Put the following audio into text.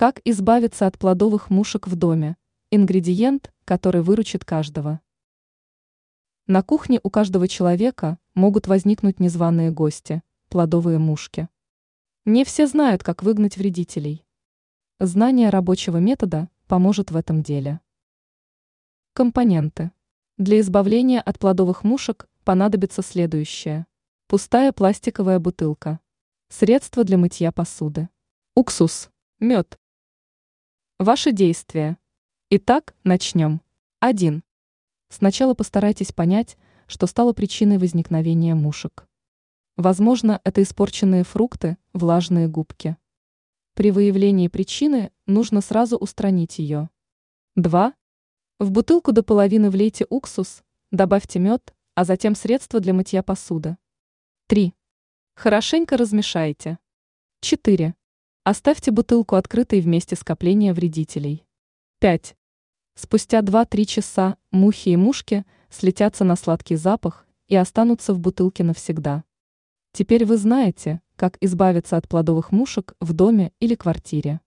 Как избавиться от плодовых мушек в доме? Ингредиент, который выручит каждого. На кухне у каждого человека могут возникнуть незваные гости – плодовые мушки. Не все знают, как выгнать вредителей. Знание рабочего метода поможет в этом деле. Компоненты. Для избавления от плодовых мушек понадобится следующее. Пустая пластиковая бутылка. Средство для мытья посуды. Уксус. Мед. Ваши действия. Итак, начнем. 1. Сначала постарайтесь понять, что стало причиной возникновения мушек. Возможно, это испорченные фрукты, влажные губки. При выявлении причины нужно сразу устранить ее. 2. В бутылку до половины влейте уксус, добавьте мед, а затем средство для мытья посуды. 3. Хорошенько размешайте. 4. Оставьте бутылку открытой в месте скопления вредителей. 5. Спустя 2-3 часа мухи и мушки слетятся на сладкий запах и останутся в бутылке навсегда. Теперь вы знаете, как избавиться от плодовых мушек в доме или квартире.